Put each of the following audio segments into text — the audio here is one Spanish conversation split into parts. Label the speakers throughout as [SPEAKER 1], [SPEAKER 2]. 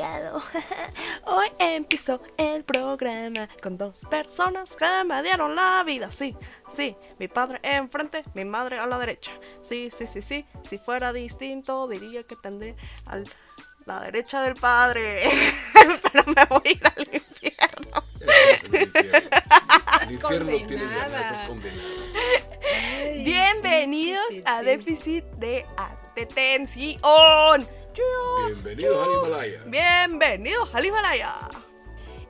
[SPEAKER 1] Hoy empezó el programa con dos personas que me dieron la vida. Sí, sí, mi padre enfrente, mi madre a la derecha. Sí, sí, sí, sí. Si fuera distinto, diría que tendré a la derecha del padre. Pero me voy a ir al infierno.
[SPEAKER 2] El infierno. El infierno tienes ganas, estás
[SPEAKER 1] Bienvenidos a. Déficit de Atención.
[SPEAKER 2] Bienvenidos al Himalaya.
[SPEAKER 1] Bienvenidos al Himalaya.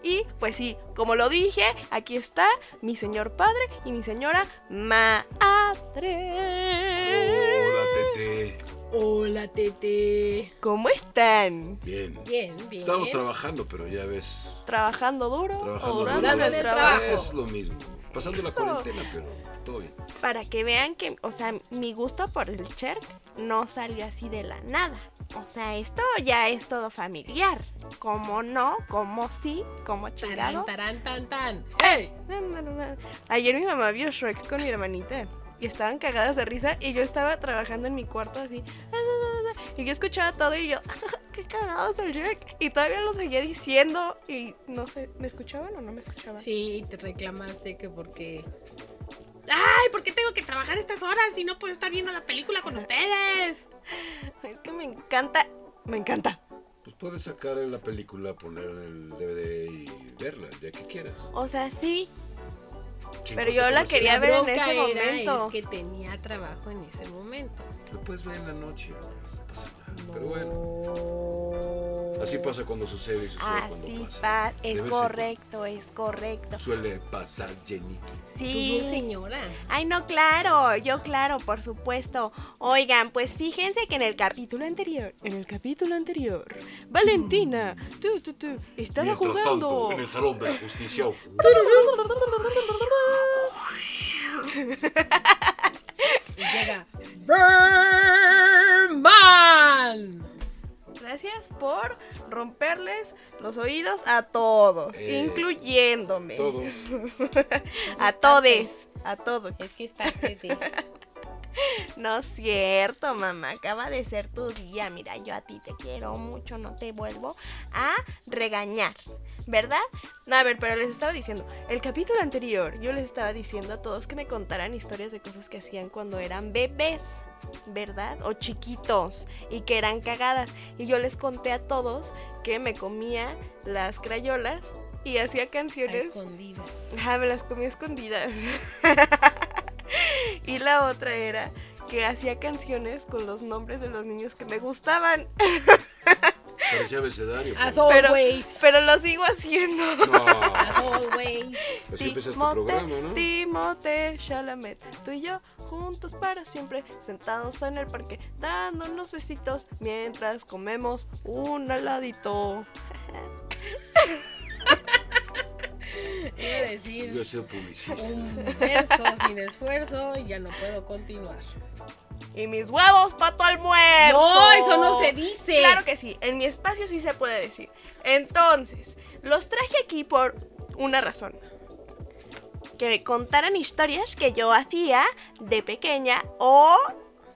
[SPEAKER 1] Y pues sí, como lo dije, aquí está mi señor padre y mi señora madre.
[SPEAKER 2] Hola, Tete.
[SPEAKER 3] Hola, Tete.
[SPEAKER 1] ¿Cómo están?
[SPEAKER 2] Bien.
[SPEAKER 3] Bien, bien.
[SPEAKER 2] Estamos trabajando, pero ya ves.
[SPEAKER 1] ¿Trabajando duro
[SPEAKER 2] Trabajando
[SPEAKER 1] o durando
[SPEAKER 3] duro.
[SPEAKER 1] el trabajo?
[SPEAKER 3] trabajo.
[SPEAKER 2] Es lo mismo. Pasando la cuarentena, pero todo bien.
[SPEAKER 1] Para que vean que, o sea, mi gusto por el Cherk no salió así de la nada. O sea, esto ya es todo familiar. Como no, como sí, como chingado.
[SPEAKER 3] Tarán, tarán, tan, tan. ¡Ey!
[SPEAKER 1] Ayer mi mamá vio Shrek con mi hermanita y estaban cagadas de risa y yo estaba trabajando en mi cuarto así. Y yo escuchaba todo y yo, qué cagados el Shrek. Y todavía lo seguía diciendo y no sé, ¿me escuchaban o no me escuchaban?
[SPEAKER 3] Sí, y te reclamaste que porque. ¡Ay! ¿Por qué tengo que trabajar estas horas si no puedo estar viendo la película con ustedes?
[SPEAKER 1] Es que me encanta, me encanta.
[SPEAKER 2] Pues puedes sacar la película, poner en el DVD y verla, ya que quieras.
[SPEAKER 1] O sea, sí, Pero yo la quería
[SPEAKER 3] La
[SPEAKER 1] ver en ese
[SPEAKER 3] era
[SPEAKER 1] momento.
[SPEAKER 3] es que tenía trabajo en ese momento.
[SPEAKER 2] Lo puedes ver en la noche, no pasa nada. Pero bueno, así pasa cuando sucede y sucede cuando
[SPEAKER 1] así
[SPEAKER 2] pasa.
[SPEAKER 1] pa- es correcto, es correcto.
[SPEAKER 2] Suele pasar, Jenny.
[SPEAKER 1] Sí.
[SPEAKER 3] Señora.
[SPEAKER 1] Ay, no, claro, yo claro, por supuesto. Oigan, pues fíjense que en el capítulo anterior, en el capítulo anterior, Valentina, tú, tú, tú, estaba
[SPEAKER 2] Mientras
[SPEAKER 1] jugando.
[SPEAKER 2] tanto, en el salón de la justicia.
[SPEAKER 3] Y llega. Berman.
[SPEAKER 1] Gracias por romperles los oídos a todos,
[SPEAKER 2] Eh,
[SPEAKER 1] incluyéndome.
[SPEAKER 2] Todos.
[SPEAKER 1] A todes, a todos.
[SPEAKER 3] Es que es parte de.
[SPEAKER 1] No es cierto, mamá. Acaba de ser tu día. Mira, yo a ti te quiero mucho. No te vuelvo a regañar. ¿Verdad? No, a ver, pero les estaba diciendo. El capítulo anterior, yo les estaba diciendo a todos que me contaran historias de cosas que hacían cuando eran bebés. ¿Verdad? O chiquitos. Y que eran cagadas. Y yo les conté a todos que me comía las crayolas y hacía
[SPEAKER 3] a
[SPEAKER 1] canciones.
[SPEAKER 3] escondidas.
[SPEAKER 1] Ajá, me las comía escondidas. y la otra era que hacía canciones con los nombres de los niños que me gustaban.
[SPEAKER 2] Parecía abecedario.
[SPEAKER 3] As
[SPEAKER 2] pero-
[SPEAKER 3] always.
[SPEAKER 1] Pero lo sigo haciendo.
[SPEAKER 2] No.
[SPEAKER 3] As always.
[SPEAKER 2] Así empieza este
[SPEAKER 1] Timote-
[SPEAKER 2] programa, ¿no?
[SPEAKER 1] Timote Chalamet, tú y yo juntos para siempre, sentados en el parque, dándonos besitos mientras comemos un heladito.
[SPEAKER 3] Iba a decir
[SPEAKER 2] Yo he sido publicista.
[SPEAKER 3] un verso sin esfuerzo y ya no puedo continuar.
[SPEAKER 1] Y mis huevos para tu almuerzo.
[SPEAKER 3] Dice.
[SPEAKER 1] Claro que sí, en mi espacio sí se puede decir. Entonces, los traje aquí por una razón. Que me contaran historias que yo hacía de pequeña o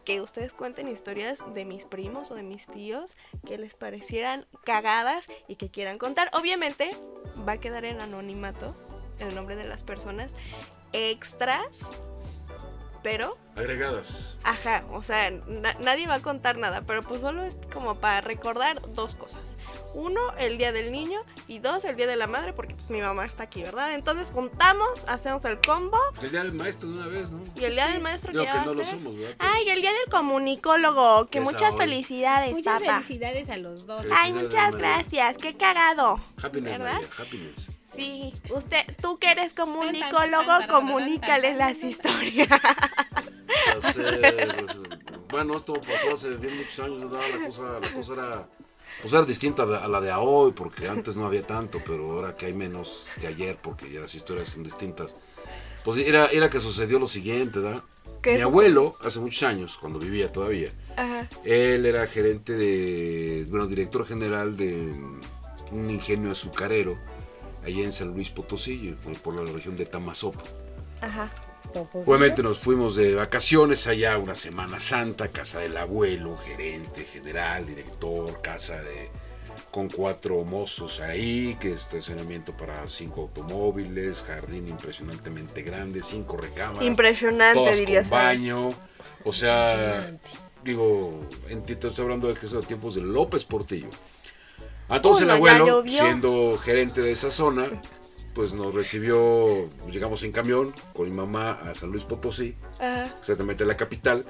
[SPEAKER 1] que ustedes cuenten historias de mis primos o de mis tíos que les parecieran cagadas y que quieran contar. Obviamente va a quedar en anonimato el nombre de las personas extras, pero
[SPEAKER 2] Agregadas.
[SPEAKER 1] Ajá, o sea, na- nadie va a contar nada, pero pues solo es como para recordar dos cosas. Uno, el día del niño y dos, el día de la madre, porque pues mi mamá está aquí, ¿verdad? Entonces juntamos, hacemos el combo
[SPEAKER 2] el día del maestro de una vez, ¿no?
[SPEAKER 1] y el día del maestro que
[SPEAKER 2] que
[SPEAKER 1] va
[SPEAKER 2] no
[SPEAKER 1] a
[SPEAKER 2] lo
[SPEAKER 1] ser.
[SPEAKER 2] somos, ¿verdad?
[SPEAKER 1] Ay, el día del comunicólogo, que
[SPEAKER 2] Esa
[SPEAKER 1] muchas
[SPEAKER 2] hoy.
[SPEAKER 1] felicidades,
[SPEAKER 3] Muchas
[SPEAKER 1] papá.
[SPEAKER 3] felicidades a los dos.
[SPEAKER 1] Ay, muchas gracias, qué cagado.
[SPEAKER 2] Happiness,
[SPEAKER 1] ¿verdad?
[SPEAKER 2] María, happiness.
[SPEAKER 1] Sí, usted, tú que eres comunicólogo, comunícales las historias.
[SPEAKER 2] Pues, bueno, esto pasó hace bien muchos años, ¿verdad? La cosa, la cosa era, pues era distinta a la- a de hoy, porque antes no había tanto, pero ahora que hay menos que ayer, porque ya las historias son distintas. Pues era, era que sucedió lo siguiente, ¿verdad?
[SPEAKER 1] ¿Qué
[SPEAKER 2] Mi abuelo, hace muchos años, cuando vivía todavía,
[SPEAKER 1] Ajá.
[SPEAKER 2] él era gerente de, bueno, director general de un ingenio azucarero allá en San Luis Potosí, por la región de Tamazopo.
[SPEAKER 1] Ajá.
[SPEAKER 2] Obviamente nos fuimos de vacaciones allá una Semana Santa, casa del abuelo, gerente, general, director, casa de con cuatro mozos ahí, que estacionamiento para cinco automóviles, jardín impresionantemente grande, cinco recámaras.
[SPEAKER 1] Impresionante,
[SPEAKER 2] todas
[SPEAKER 1] dirías.
[SPEAKER 2] con baño. O sea, digo, en estoy hablando de que son los tiempos de López Portillo. Entonces
[SPEAKER 1] Uy,
[SPEAKER 2] el abuelo, siendo gerente de esa zona, pues nos recibió, llegamos en camión con mi mamá a San Luis Potosí,
[SPEAKER 1] Ajá.
[SPEAKER 2] exactamente la capital,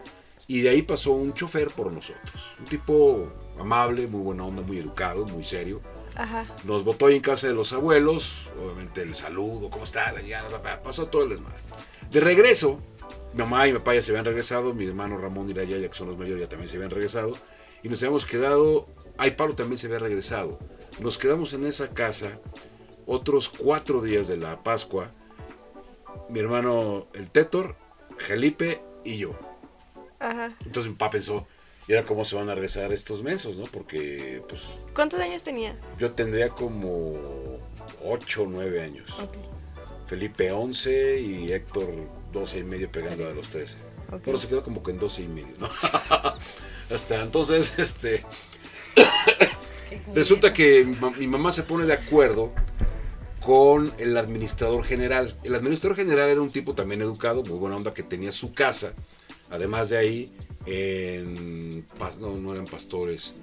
[SPEAKER 2] y de ahí pasó un chofer por nosotros. Un tipo amable, muy buena onda, muy educado, muy serio.
[SPEAKER 1] Ajá.
[SPEAKER 2] Nos botó ahí en casa de los abuelos, obviamente el saludo, ¿cómo está? La llegada, pasó todo el desmadre. De regreso, mi mamá y mi papá ya se habían regresado, mi hermano Ramón y la Yaya, que son los mayores, ya también se habían regresado, y nos habíamos quedado, ay, Pablo también se había regresado. Nos quedamos en esa casa otros cuatro días de la Pascua, mi hermano el Tétor, Felipe y yo.
[SPEAKER 1] Ajá.
[SPEAKER 2] Entonces mi papá pensó, ¿y ahora cómo se van a regresar estos mensos, no? Porque, pues,
[SPEAKER 1] ¿Cuántos años tenía?
[SPEAKER 2] yo tendría como 8 o 9 años.
[SPEAKER 1] Ok.
[SPEAKER 2] Felipe 11 y Héctor 12 y medio pegando a los 13.
[SPEAKER 1] Ok.
[SPEAKER 2] Pero se quedó como que en 12 y medio, ¿no? Hasta entonces, este. Resulta que mi, ma- mi mamá se pone de acuerdo con el administrador general. El administrador general era un tipo también educado, muy buena onda, que tenía su casa. Además de ahí, en, no, no eran pastores,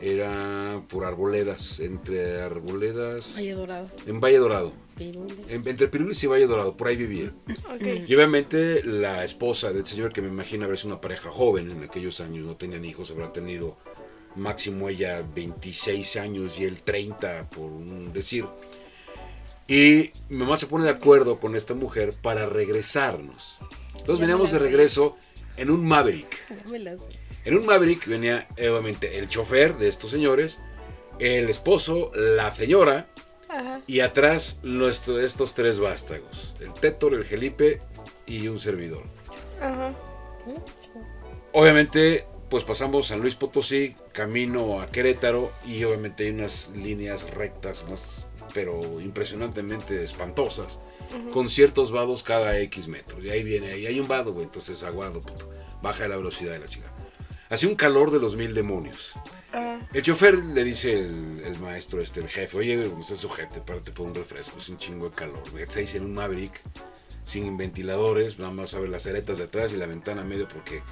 [SPEAKER 2] era por arboledas, entre arboledas,
[SPEAKER 3] Valle Dorado.
[SPEAKER 2] en Valle Dorado.
[SPEAKER 3] Pirules.
[SPEAKER 2] En- entre Pirulis y Valle Dorado, por ahí vivía. Y obviamente la esposa del señor, que me imagino haber sido una pareja joven en aquellos años, no tenían hijos, habrá tenido máximo ella 26 años y él 30, por un decir. Y mi mamá se pone de acuerdo con esta mujer para regresarnos. Entonces veníamos de regreso en un Maverick. En un Maverick venía obviamente el chofer de estos señores, el esposo, la señora
[SPEAKER 1] Ajá.
[SPEAKER 2] y atrás nuestro, estos tres vástagos, el Tétor, el Felipe y un servidor.
[SPEAKER 1] Ajá.
[SPEAKER 2] Obviamente, pues pasamos San Luis Potosí, camino a Querétaro y obviamente hay unas líneas rectas, más, pero impresionantemente espantosas, con ciertos vados cada X metros. Y ahí viene, ahí hay un vado, güey, entonces aguado, puto. Baja la velocidad de la chica. Hacía un calor de los mil demonios.
[SPEAKER 1] Ajá.
[SPEAKER 2] El chofer le dice el, el maestro, este, el jefe, oye, ¿cómo estás sujete? Párate por un refresco, es un chingo de calor. Se dice en un Maverick, sin ventiladores, nada más abre las aretas de atrás y la ventana medio porque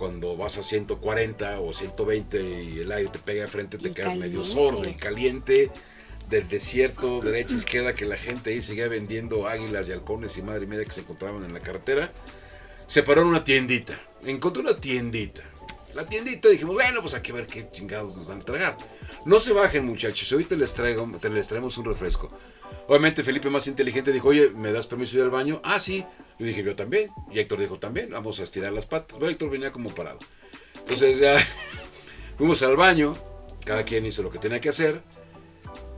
[SPEAKER 2] cuando vas a 140 o 120 y el aire te pega de frente te
[SPEAKER 3] Y
[SPEAKER 2] quedas medio
[SPEAKER 3] caliente.
[SPEAKER 2] sordo y caliente del desierto, derecha, izquierda, que la gente ahí seguía vendiendo águilas y halcones y madre media que se encontraban en la carretera. Se paró en una tiendita, encontró una tiendita. La tiendita dijimos, bueno, pues hay que ver qué chingados nos van a tragar. No se bajen muchachos, ahorita les, traigo, te les traemos un refresco. Obviamente Felipe más inteligente dijo, oye, ¿me das permiso de ir al baño? Ah, sí. Y dije, yo también. Y Héctor dijo, también, vamos a estirar las patas. Bueno, Héctor venía como parado. Entonces ya fuimos al baño, cada quien hizo lo que tenía que hacer.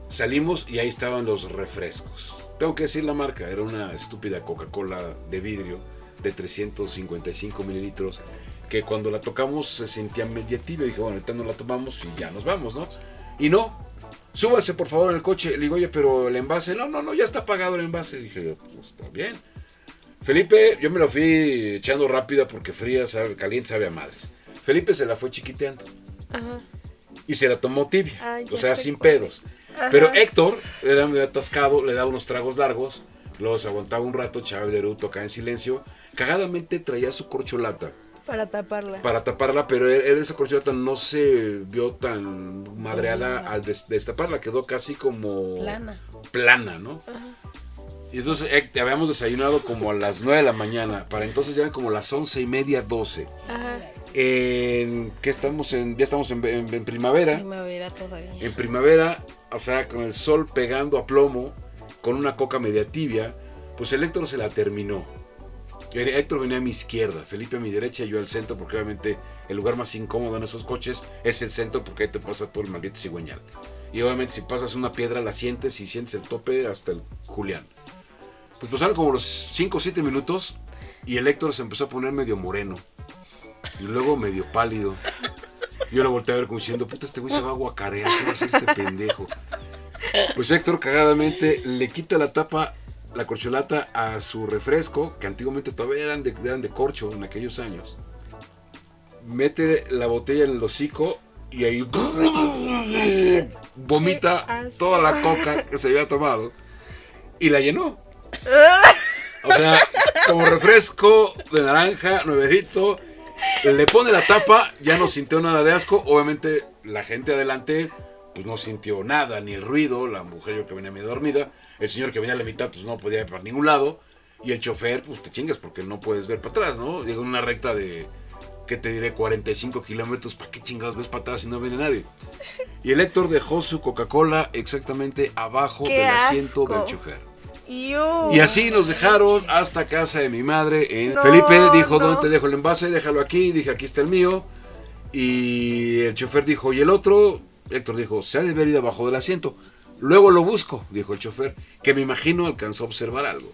[SPEAKER 2] Salimos y ahí estaban los refrescos. Tengo que decir la marca, era una estúpida Coca-Cola de vidrio de 355 mililitros que cuando la tocamos se sentía media tibia. Dije, bueno, ahorita no la tomamos y ya nos vamos, ¿no? Y no, súbanse por favor en el coche. Le digo, oye, pero el envase, no, no, no, ya está apagado el envase. Dije, pues está bien. Felipe, yo me lo fui echando rápida porque fría, sabe, caliente, sabe a madres. Felipe se la fue chiquiteando
[SPEAKER 1] Ajá.
[SPEAKER 2] y se la tomó tibia,
[SPEAKER 1] Ay,
[SPEAKER 2] o sea, sin
[SPEAKER 1] cuál.
[SPEAKER 2] pedos.
[SPEAKER 1] Ajá.
[SPEAKER 2] Pero Héctor era muy atascado, le daba unos tragos largos, se aguantaba un rato, echaba el eruto acá en silencio. Cagadamente traía su corcholata
[SPEAKER 1] Para taparla.
[SPEAKER 2] para taparla, pero él- él esa corcholata no se vio tan madreada
[SPEAKER 3] Plana.
[SPEAKER 2] al des- destaparla, quedó casi como
[SPEAKER 3] Plana.
[SPEAKER 2] plana, ¿no? Y entonces eh, habíamos desayunado como a las 9 de la mañana, para entonces ya eran como las once y media, 12.
[SPEAKER 1] Ajá.
[SPEAKER 2] En, ¿qué estamos en? Ya estamos en, en- en primavera.
[SPEAKER 3] Primavera todavía.
[SPEAKER 2] En primavera, o sea, con el sol pegando a plomo, con una coca media tibia, pues el Héctor se la terminó. Héctor venía a mi izquierda, Felipe a mi derecha y yo al centro, porque obviamente el lugar más incómodo en esos coches es el centro, porque ahí te pasa todo el maldito cigüeñal. Y obviamente si pasas una piedra la sientes y sientes el tope hasta el Julián. Pues pasaron como los 5 o 7 minutos y el Héctor se empezó a poner medio moreno. Y luego medio pálido. Yo lo volteé a ver como diciendo, puta, este güey se va a guacarear, ¿qué va a hacer este pendejo? Pues Héctor cagadamente le quita la tapa, la corcholata a su refresco, que antiguamente todavía eran de, eran de corcho en aquellos años. Mete la botella en el hocico y ahí vomita toda la coca que se había tomado y la llenó. O sea, como refresco de naranja, nuevecito, le pone la tapa, ya no sintió nada de asco. Obviamente la gente adelante pues no sintió nada, ni el ruido, la mujer yo que venía medio dormida, el señor que venía a la mitad pues no podía ir para ningún lado y el chofer pues te chingas porque no puedes ver para atrás, ¿no? Llega una recta de, ¿qué te diré? 45 kilómetros, ¿para qué chingados ves para atrás si no viene nadie? Y el Héctor dejó su Coca-Cola exactamente abajo
[SPEAKER 1] ¡Qué
[SPEAKER 2] del asiento
[SPEAKER 1] asco!
[SPEAKER 2] del chofer. Y así nos dejaron hasta casa de mi madre. En...
[SPEAKER 1] No,
[SPEAKER 2] Felipe dijo,
[SPEAKER 1] no.
[SPEAKER 2] ¿dónde te dejo el envase? Déjalo aquí. Dije, aquí está el mío. Y el chofer dijo, ¿y el otro? Héctor dijo, se ha de haber ido abajo del asiento. Luego lo busco, dijo el chofer, que me imagino alcanzó a observar algo.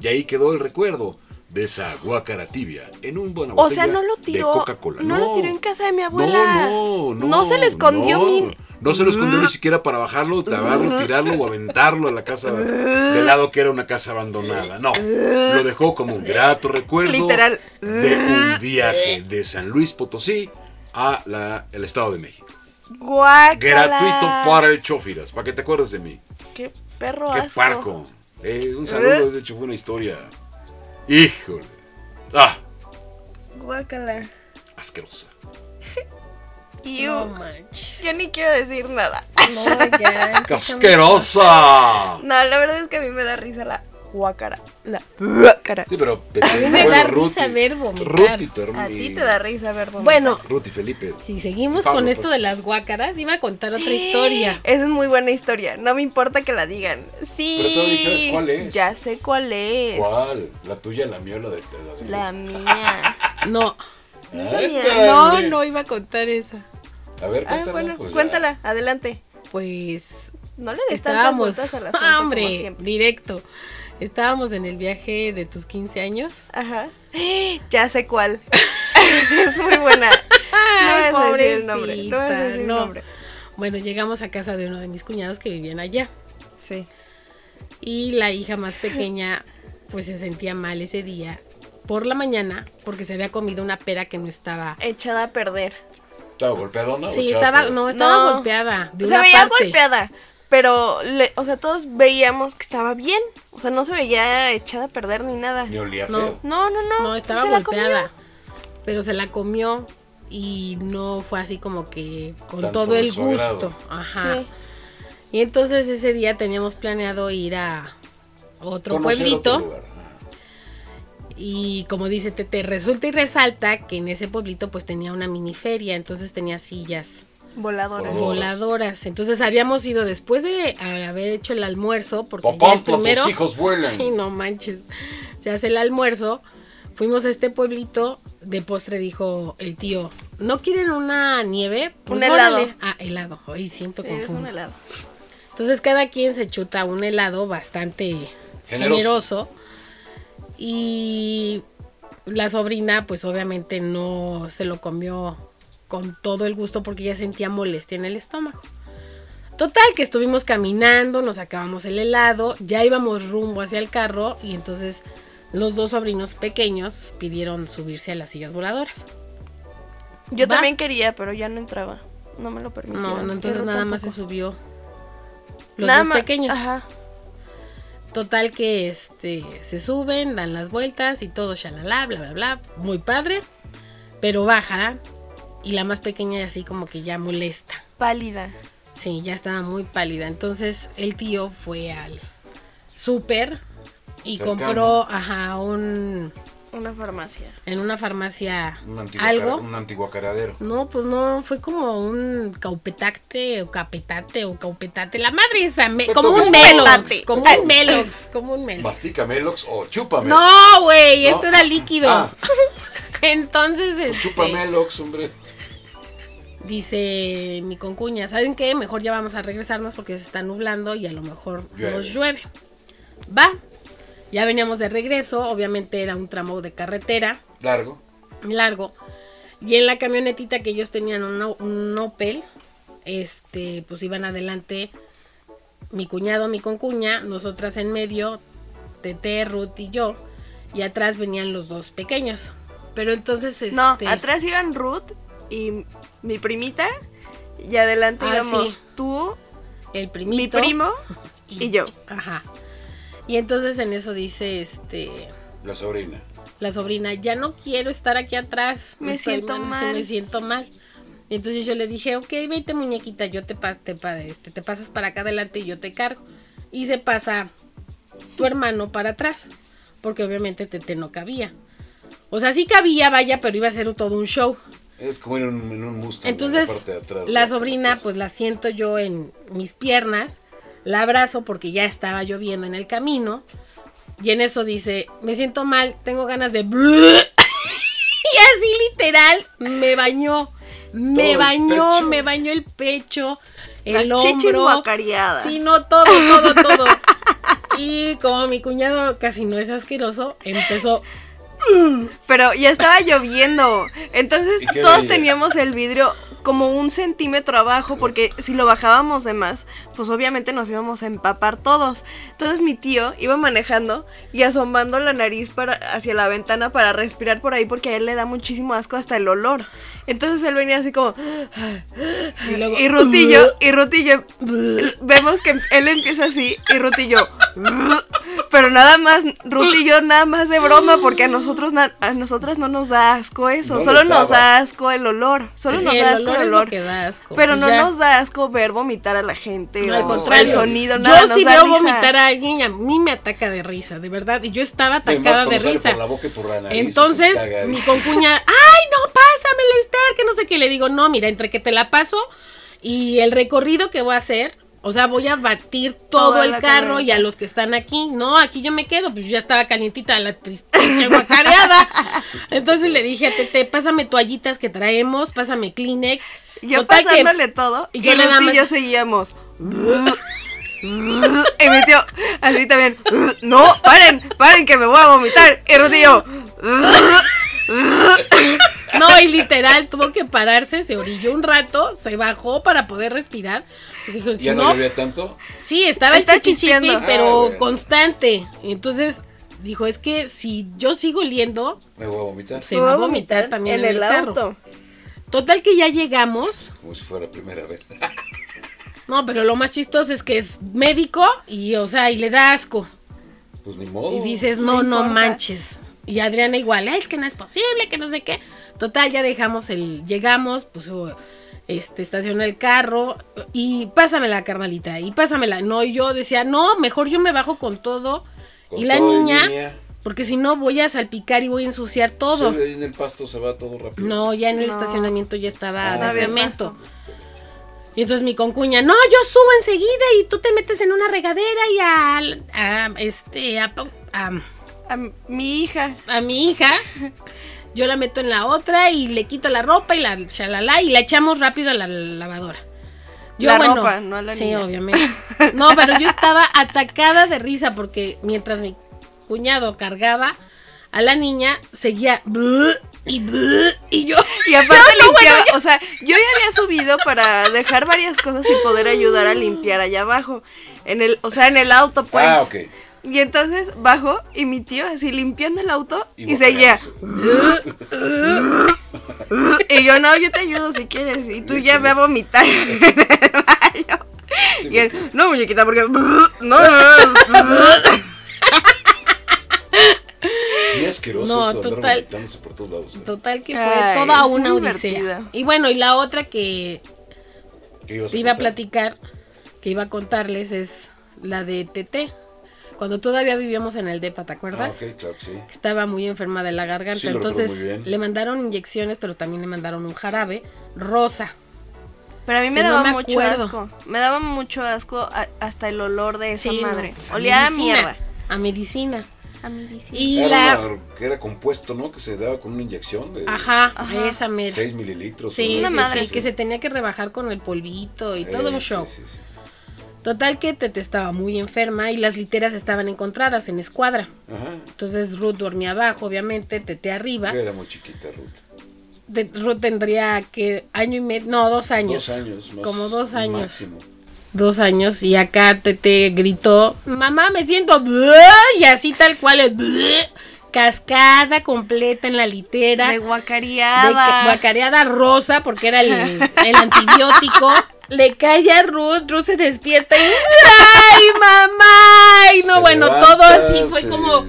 [SPEAKER 2] Y ahí quedó el recuerdo de esa guácara tibia en un buena
[SPEAKER 1] O sea, no lo
[SPEAKER 2] de
[SPEAKER 1] tiró.
[SPEAKER 2] Coca-Cola.
[SPEAKER 1] No, lo tiró en casa de mi
[SPEAKER 2] No,
[SPEAKER 1] abuela.
[SPEAKER 2] no, no.
[SPEAKER 1] No se le escondió
[SPEAKER 2] no.
[SPEAKER 1] mi-
[SPEAKER 2] No se lo escondió ni siquiera para bajarlo, lavarlo, tirarlo o aventarlo a la casa del lado que era una casa abandonada. No, lo dejó como un grato recuerdo
[SPEAKER 1] Literal.
[SPEAKER 2] de un viaje de San Luis Potosí a la, el Estado de México.
[SPEAKER 1] Guácala.
[SPEAKER 2] Gratuito para el Chofiras, para que te acuerdes de mí.
[SPEAKER 1] Qué perro
[SPEAKER 2] Qué
[SPEAKER 1] asco.
[SPEAKER 2] parco. Eh, un saludo, de hecho fue una historia. Híjole. Ah,
[SPEAKER 1] Guácala.
[SPEAKER 2] asquerosa.
[SPEAKER 1] Iu.
[SPEAKER 3] No manches.
[SPEAKER 1] Yo ni quiero decir nada.
[SPEAKER 3] No, ya.
[SPEAKER 2] ¡Qué asquerosa!
[SPEAKER 1] No, la verdad es que a mí me da risa la guácara. La guácara.
[SPEAKER 2] Sí, pero te-
[SPEAKER 3] A mí me
[SPEAKER 2] bueno,
[SPEAKER 3] da
[SPEAKER 2] Ruti-
[SPEAKER 3] risa ver vomitar.
[SPEAKER 2] Ruti,
[SPEAKER 1] A ti te da risa ver vomitar.
[SPEAKER 3] Bueno,
[SPEAKER 2] Ruti Felipe.
[SPEAKER 3] si seguimos
[SPEAKER 2] Pablo,
[SPEAKER 3] con
[SPEAKER 2] pues.
[SPEAKER 3] esto de las guácaras, iba a contar otra historia.
[SPEAKER 1] Esa es muy buena historia. No me importa que la digan. Sí.
[SPEAKER 2] Pero todavía sabes cuál es.
[SPEAKER 1] Ya sé cuál es.
[SPEAKER 2] ¿Cuál? ¿La tuya, la mía o la de la de
[SPEAKER 1] La mía.
[SPEAKER 3] No,
[SPEAKER 2] Ándale.
[SPEAKER 3] no, no iba a contar esa.
[SPEAKER 2] A ver,
[SPEAKER 1] Ah,
[SPEAKER 2] cuéntala.
[SPEAKER 1] bueno,
[SPEAKER 2] pues, ya.
[SPEAKER 1] cuéntala. Adelante.
[SPEAKER 3] Pues
[SPEAKER 1] No le des tantas
[SPEAKER 3] estábamos,
[SPEAKER 1] vueltas al asunto
[SPEAKER 3] Ah,
[SPEAKER 1] como
[SPEAKER 3] hombre,
[SPEAKER 1] siempre.
[SPEAKER 3] directo. Estábamos en el viaje de tus 15 años.
[SPEAKER 1] Ajá. Ya sé cuál. es muy buena.
[SPEAKER 3] Ay,
[SPEAKER 1] no vas a decir el nombre. No vas a decir el
[SPEAKER 3] no.
[SPEAKER 1] nombre.
[SPEAKER 3] Bueno, llegamos a casa de uno de mis cuñados que vivían allá.
[SPEAKER 1] Sí.
[SPEAKER 3] Y la hija más pequeña, pues se sentía mal ese día por la mañana porque se había comido una pera que no estaba.
[SPEAKER 1] Echada a perder.
[SPEAKER 2] ¿Estaba golpeadona? o
[SPEAKER 3] Sí, estaba, no, estaba
[SPEAKER 1] No.
[SPEAKER 3] golpeada.
[SPEAKER 1] O sea,
[SPEAKER 3] una
[SPEAKER 1] veía
[SPEAKER 3] parte.
[SPEAKER 1] golpeada. Pero, le- o sea, todos veíamos que estaba bien. O sea, no se veía echada a perder ni nada.
[SPEAKER 2] Ni olía
[SPEAKER 3] No.
[SPEAKER 2] feo.
[SPEAKER 1] No, no, no.
[SPEAKER 3] No, estaba
[SPEAKER 1] se la
[SPEAKER 3] golpeada. Pero se la comió y no fue así como que con
[SPEAKER 2] Tanto
[SPEAKER 3] todo el
[SPEAKER 2] agrado.
[SPEAKER 3] gusto. Ajá.
[SPEAKER 1] Sí.
[SPEAKER 3] Y entonces ese día teníamos planeado ir a otro
[SPEAKER 2] Conocer
[SPEAKER 3] pueblito.
[SPEAKER 2] otro lugar.
[SPEAKER 3] Y como dice Tete, resulta y resalta que en ese pueblito pues tenía una mini feria, entonces tenía sillas
[SPEAKER 1] Voladoras.
[SPEAKER 2] Voladoras.
[SPEAKER 3] voladoras. Entonces habíamos ido después de haber hecho el almuerzo, porque ya
[SPEAKER 2] Papá,
[SPEAKER 3] es primero.
[SPEAKER 2] tus hijos vuelan.
[SPEAKER 3] Sí, no manches. Se hace el almuerzo. Fuimos a este pueblito. De postre dijo el tío, ¿no quieren una nieve? Pues
[SPEAKER 1] Un helado.
[SPEAKER 3] Ah, helado. Hoy siento
[SPEAKER 1] Sí, es un
[SPEAKER 3] confundo.
[SPEAKER 1] helado.
[SPEAKER 3] Entonces cada quien se chuta un helado bastante
[SPEAKER 2] Generoso.
[SPEAKER 3] generoso. Y la sobrina pues obviamente no se lo comió con todo el gusto porque ya sentía molestia en el estómago. Total, que estuvimos caminando, nos acabamos el helado, ya íbamos rumbo hacia el carro y entonces los dos sobrinos pequeños pidieron subirse a las sillas voladoras.
[SPEAKER 1] Yo
[SPEAKER 3] Va.
[SPEAKER 1] también quería, pero ya no entraba. No me lo permitieron.
[SPEAKER 3] No, no, entonces nada más se subió los
[SPEAKER 1] Nada
[SPEAKER 3] dos pequeños.
[SPEAKER 1] Ajá.
[SPEAKER 3] Total que este se suben, dan las vueltas y todo, shalala, bla, bla, bla. Muy padre. Pero baja. Y la más pequeña así como que ya molesta.
[SPEAKER 1] Pálida.
[SPEAKER 3] Sí, ya estaba muy pálida. Entonces el tío fue al súper y
[SPEAKER 2] Cercano.
[SPEAKER 3] compró, ajá, un...
[SPEAKER 1] Una farmacia.
[SPEAKER 3] En una farmacia
[SPEAKER 2] Un antiguo,
[SPEAKER 3] algo.
[SPEAKER 2] un antiguo caradero.
[SPEAKER 3] No, pues no, fue como un caupetate o capetate o caupetate. La madre esa, me- como un melox, como un melox, como un melox.
[SPEAKER 2] Mastica Melox o chúpame.
[SPEAKER 3] No, güey,
[SPEAKER 2] ¿No?
[SPEAKER 3] esto era líquido.
[SPEAKER 2] Ah.
[SPEAKER 3] Entonces, este,
[SPEAKER 2] Chupa Melox, hombre.
[SPEAKER 3] dice mi concuña, ¿saben qué? Mejor ya vamos a regresarnos porque se está nublando y a lo mejor
[SPEAKER 2] Llueve.
[SPEAKER 3] nos llueve. Va. Ya veníamos de regreso, obviamente era un tramo de carretera
[SPEAKER 2] Largo.
[SPEAKER 3] largo. Y en la camionetita que ellos tenían un, un Opel, este, pues iban adelante mi cuñado, mi concuña, nosotras en medio, Tete, Ruth y yo, y atrás venían los dos pequeños. Pero entonces, este,
[SPEAKER 1] No, atrás iban Ruth y mi primita Y adelante
[SPEAKER 3] Ah,
[SPEAKER 1] íbamos
[SPEAKER 3] sí.
[SPEAKER 1] tú,
[SPEAKER 3] El primito.
[SPEAKER 1] mi primo y yo.
[SPEAKER 3] Ajá. Y entonces en eso dice este
[SPEAKER 2] La sobrina.
[SPEAKER 3] la sobrina, ya no quiero estar aquí atrás.
[SPEAKER 1] Me
[SPEAKER 3] Estoy
[SPEAKER 1] siento mal.
[SPEAKER 3] Me siento mal. Y entonces yo le dije, ok, vente muñequita, yo te, pa- te, pa- este, te pasas para acá adelante y yo te cargo. Y se pasa tu hermano para atrás, porque obviamente Tete no cabía. O sea, sí cabía, vaya, pero iba a ser todo un show.
[SPEAKER 2] Es como en un, en un Mustang.
[SPEAKER 3] Entonces,
[SPEAKER 2] en la, parte de atrás,
[SPEAKER 3] la
[SPEAKER 2] ¿no?
[SPEAKER 3] sobrina, pues la siento yo en mis piernas, la abrazo porque ya estaba lloviendo en el camino. Y en eso dice, me siento mal, tengo ganas de... y así literal, me bañó. Me bañó, me bañó el pecho, el
[SPEAKER 1] Las
[SPEAKER 3] hombro. Sí, no, todo, todo, todo. y como mi cuñado casi no es asqueroso, empezó...
[SPEAKER 1] Pero ya estaba lloviendo. Entonces
[SPEAKER 2] ¿Y qué
[SPEAKER 1] todos
[SPEAKER 2] veías?
[SPEAKER 1] teníamos el vidrio como un centímetro abajo porque si lo bajábamos de más, pues obviamente nos íbamos a empapar todos. Entonces mi tío iba manejando y asomando la nariz para, hacia la ventana para respirar por ahí porque a él le da muchísimo asco hasta el olor. Entonces él venía así como...
[SPEAKER 3] Y luego...
[SPEAKER 1] Y Rutillo, y Rutillo, vemos que él empieza así y Rutillo... Pero nada más, Rutillo nada más de broma porque a nosotros a nosotras no nos da asco eso,
[SPEAKER 2] No
[SPEAKER 1] solo nos da asco el olor, solo
[SPEAKER 3] Sí,
[SPEAKER 1] nos
[SPEAKER 3] el
[SPEAKER 1] da asco
[SPEAKER 3] olor
[SPEAKER 1] el
[SPEAKER 3] es lo
[SPEAKER 1] olor.
[SPEAKER 3] que da asco.
[SPEAKER 1] Pero
[SPEAKER 3] Pues
[SPEAKER 1] no
[SPEAKER 3] ya.
[SPEAKER 1] nos da asco ver vomitar a la gente
[SPEAKER 3] No,
[SPEAKER 1] o
[SPEAKER 3] al contrario.
[SPEAKER 1] el sonido, nada,
[SPEAKER 3] yo
[SPEAKER 1] nos
[SPEAKER 3] si
[SPEAKER 1] da
[SPEAKER 3] veo
[SPEAKER 1] risa.
[SPEAKER 3] vomitar a alguien, a mí me ataca de risa, de verdad. Y yo estaba
[SPEAKER 2] Y
[SPEAKER 3] atacada de risa.
[SPEAKER 2] por la boca y por la nariz,
[SPEAKER 3] Entonces, mi concuña, ay, no, pásamela, Esther, que no sé qué. Le digo, no, mira, entre que te la paso y el recorrido que voy a hacer, o sea, voy a batir todo
[SPEAKER 1] Toda
[SPEAKER 3] el carro y a los que están aquí. No, aquí yo me quedo, pues yo ya estaba calientita la tristeza guacareada. Entonces le dije a Tete, pásame toallitas que traemos, pásame Kleenex.
[SPEAKER 1] Yo
[SPEAKER 3] Total que-
[SPEAKER 1] pasándole todo
[SPEAKER 3] y
[SPEAKER 1] y,
[SPEAKER 3] yo nada
[SPEAKER 1] y
[SPEAKER 3] más-
[SPEAKER 1] yo seguíamos. y mi tío, así también. No, paren, paren que me voy a vomitar. Y Ruti y yo.
[SPEAKER 3] No, y literal tuvo que pararse, se orilló un rato, se bajó para poder respirar. Y dijo, si
[SPEAKER 2] ¿Ya no
[SPEAKER 3] no,
[SPEAKER 2] llovía tanto?
[SPEAKER 3] sí, estaba el
[SPEAKER 1] Está
[SPEAKER 3] pero
[SPEAKER 2] Ah, bueno.
[SPEAKER 3] constante. Entonces dijo, es que si yo sigo oliendo,
[SPEAKER 2] Me voy a vomitar.
[SPEAKER 3] se va a vomitar también en, el, carro.
[SPEAKER 1] auto.
[SPEAKER 3] Total que ya llegamos.
[SPEAKER 2] Como si fuera la primera vez.
[SPEAKER 3] No, pero lo más chistoso es que es médico y, o sea, y le da asco.
[SPEAKER 2] Pues ni modo.
[SPEAKER 3] Y dices,
[SPEAKER 1] no
[SPEAKER 3] no, manches. Y Adriana igual, "Ay, es que no es posible, que no sé qué. Total, ya dejamos el, llegamos, pues este, estacionó el carro y pásamela, carnalita, y pásamela. No, y yo decía, no, mejor yo me bajo con todo.
[SPEAKER 2] Con
[SPEAKER 3] y la
[SPEAKER 2] todo,
[SPEAKER 3] niña, porque si no voy a salpicar y voy a ensuciar todo.
[SPEAKER 2] Sí, en el pasto se va todo rápido.
[SPEAKER 3] No, ya en el
[SPEAKER 1] No.
[SPEAKER 3] estacionamiento ya estaba
[SPEAKER 2] Ah,
[SPEAKER 3] de cemento. Y entonces mi concuña, no, yo subo enseguida y tú te metes en una regadera y a, a este, a- a
[SPEAKER 1] A mi hija.
[SPEAKER 3] a mi hija, yo la meto en la otra y le quito la ropa y la shalala y la echamos rápido a la lavadora. Yo,
[SPEAKER 1] La
[SPEAKER 3] bueno,
[SPEAKER 1] ropa, no a la
[SPEAKER 3] Sí,
[SPEAKER 1] niña.
[SPEAKER 3] obviamente. No, pero yo estaba atacada de risa porque mientras mi cuñado cargaba a la niña, seguía "Buh", y "Buh", y yo.
[SPEAKER 1] Y aparte limpiaba, o sea, yo ya había subido para dejar varias cosas y poder ayudar a limpiar allá abajo. En el, o sea, en el auto, pues.
[SPEAKER 2] Ah, ok.
[SPEAKER 1] Y entonces bajo y mi tío así limpiando el auto y,
[SPEAKER 2] Y
[SPEAKER 1] seguía. Y yo, no, yo te ayudo si quieres. Y tú ya ve a vomitar en el baño.
[SPEAKER 2] Sí,
[SPEAKER 1] Y él, no, muñequita, porque. No, no, no.
[SPEAKER 2] Qué asqueroso
[SPEAKER 3] No,
[SPEAKER 2] eso
[SPEAKER 3] total.
[SPEAKER 2] vomitándose por todos lados. ¿eh?
[SPEAKER 3] Total que fue
[SPEAKER 1] Ay,
[SPEAKER 3] toda una odisea.
[SPEAKER 1] divertida.
[SPEAKER 3] Y bueno, y la otra que
[SPEAKER 2] ¿Qué ibas
[SPEAKER 3] te iba a platicar, que iba a contarles es la de TT. Cuando todavía vivíamos en el DEPA, ¿te
[SPEAKER 2] Ah,
[SPEAKER 3] acuerdas?
[SPEAKER 2] ok, claro que sí.
[SPEAKER 3] Estaba muy enferma de la garganta,
[SPEAKER 2] Sí, lo recuerdo
[SPEAKER 3] entonces
[SPEAKER 2] muy bien.
[SPEAKER 3] le mandaron inyecciones, pero también le mandaron un jarabe rosa.
[SPEAKER 1] Pero a mí me
[SPEAKER 3] Que no
[SPEAKER 1] daba
[SPEAKER 3] me
[SPEAKER 1] mucho
[SPEAKER 3] acuerdo.
[SPEAKER 1] asco. Me daba mucho asco a- hasta el olor de esa
[SPEAKER 3] Sí, no,
[SPEAKER 1] madre.
[SPEAKER 3] pues,
[SPEAKER 1] Olía a
[SPEAKER 3] medicina,
[SPEAKER 1] mierda.
[SPEAKER 3] A medicina.
[SPEAKER 1] A medicina.
[SPEAKER 3] Y
[SPEAKER 2] Era
[SPEAKER 3] la...
[SPEAKER 2] una- que era compuesto, ¿no? Que se daba con una inyección de
[SPEAKER 3] Ajá,
[SPEAKER 1] Ajá.
[SPEAKER 3] esa mera.
[SPEAKER 2] 6 mililitros.
[SPEAKER 3] Sí,
[SPEAKER 1] Una madre.
[SPEAKER 3] sí, que se tenía que rebajar con el polvito y
[SPEAKER 2] Eh,
[SPEAKER 3] todo un
[SPEAKER 2] sí,
[SPEAKER 3] show. Total que Tete estaba muy enferma y las literas estaban encontradas en escuadra.
[SPEAKER 2] Ajá.
[SPEAKER 3] Entonces Ruth dormía abajo, obviamente, Tete arriba.
[SPEAKER 2] Que era muy chiquita, Ruth.
[SPEAKER 3] De- Ruth tendría que año y medio, no, dos años.
[SPEAKER 2] Dos años. Más,
[SPEAKER 3] Como dos años.
[SPEAKER 2] Máximo.
[SPEAKER 3] Dos años y acá Tete gritó, mamá me siento bleh", y así tal cual bleh, cascada completa en la litera.
[SPEAKER 1] De
[SPEAKER 3] de
[SPEAKER 1] guacareada.
[SPEAKER 3] ca- guacareada rosa porque era el, el antibiótico. Le cae a Ruth, Ruth se despierta y ¡ay, mamá! Y no,
[SPEAKER 2] Se
[SPEAKER 3] bueno,
[SPEAKER 2] levanta,
[SPEAKER 3] todo así fue
[SPEAKER 2] se-
[SPEAKER 3] como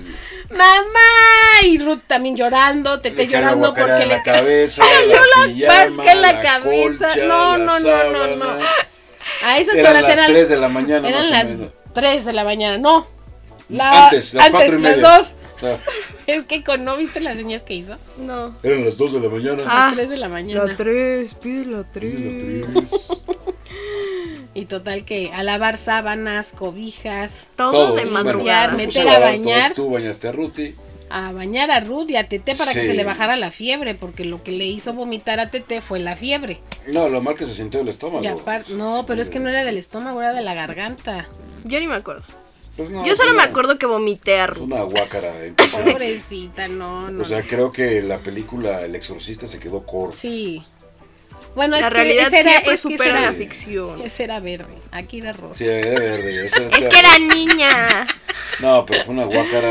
[SPEAKER 3] ¡mamá! Y Ruth también llorando, Tete
[SPEAKER 2] la
[SPEAKER 3] llorando porque
[SPEAKER 2] en
[SPEAKER 3] le
[SPEAKER 2] la
[SPEAKER 3] cae
[SPEAKER 2] cabeza,
[SPEAKER 3] cayó
[SPEAKER 2] la
[SPEAKER 3] la
[SPEAKER 2] pijama,
[SPEAKER 3] vasca en la
[SPEAKER 2] la
[SPEAKER 3] cabeza.
[SPEAKER 2] colcha,
[SPEAKER 3] no,
[SPEAKER 2] la
[SPEAKER 3] no, no, no, no. A esas
[SPEAKER 2] Eran
[SPEAKER 3] horas
[SPEAKER 2] las
[SPEAKER 3] eran
[SPEAKER 2] 3 de la mañana
[SPEAKER 3] eran
[SPEAKER 2] más
[SPEAKER 3] las
[SPEAKER 2] o menos.
[SPEAKER 3] 3 de la mañana, no. La-
[SPEAKER 2] antes, las 4 y
[SPEAKER 3] las
[SPEAKER 2] media.
[SPEAKER 3] 2.
[SPEAKER 2] O sea,
[SPEAKER 3] Es que con no viste las señas que hizo.
[SPEAKER 1] No.
[SPEAKER 2] eran las 2 de la mañana.
[SPEAKER 1] Ah.
[SPEAKER 3] Las 3 de la mañana.
[SPEAKER 1] 3, pide la
[SPEAKER 2] Y la tres.
[SPEAKER 3] Y total que a lavar sábanas, cobijas,
[SPEAKER 1] Todo, de
[SPEAKER 2] Bueno,
[SPEAKER 1] madrugada.
[SPEAKER 2] puse
[SPEAKER 3] meter a
[SPEAKER 2] lavar
[SPEAKER 3] bañar.
[SPEAKER 2] todo, Tú bañaste a Ruti.
[SPEAKER 3] a bañar a Ruth y a Tete para que se le bajara la fiebre, porque lo que le hizo vomitar a Tete fue la fiebre.
[SPEAKER 2] No, lo mal que se sintió el estómago.
[SPEAKER 3] Y aparte, no, pero es que no era del estómago, era de la garganta.
[SPEAKER 1] Yo ni me acuerdo.
[SPEAKER 2] Pues no,
[SPEAKER 1] Yo solo me acuerdo que vomité a Ruth.
[SPEAKER 2] Una guácara.
[SPEAKER 3] Pobrecita, no, no.
[SPEAKER 2] O sea, creo que la película El Exorcista se quedó corta.
[SPEAKER 3] sí. Bueno,
[SPEAKER 1] La
[SPEAKER 3] es
[SPEAKER 1] realidad
[SPEAKER 3] que ese era,
[SPEAKER 1] siempre
[SPEAKER 3] es que
[SPEAKER 1] supera
[SPEAKER 3] era-
[SPEAKER 1] la ficción.
[SPEAKER 3] Ese era verde, aquí era rosa.
[SPEAKER 2] Sí, era verde. esa
[SPEAKER 1] Es que era niña.
[SPEAKER 2] No, pero fue una guácara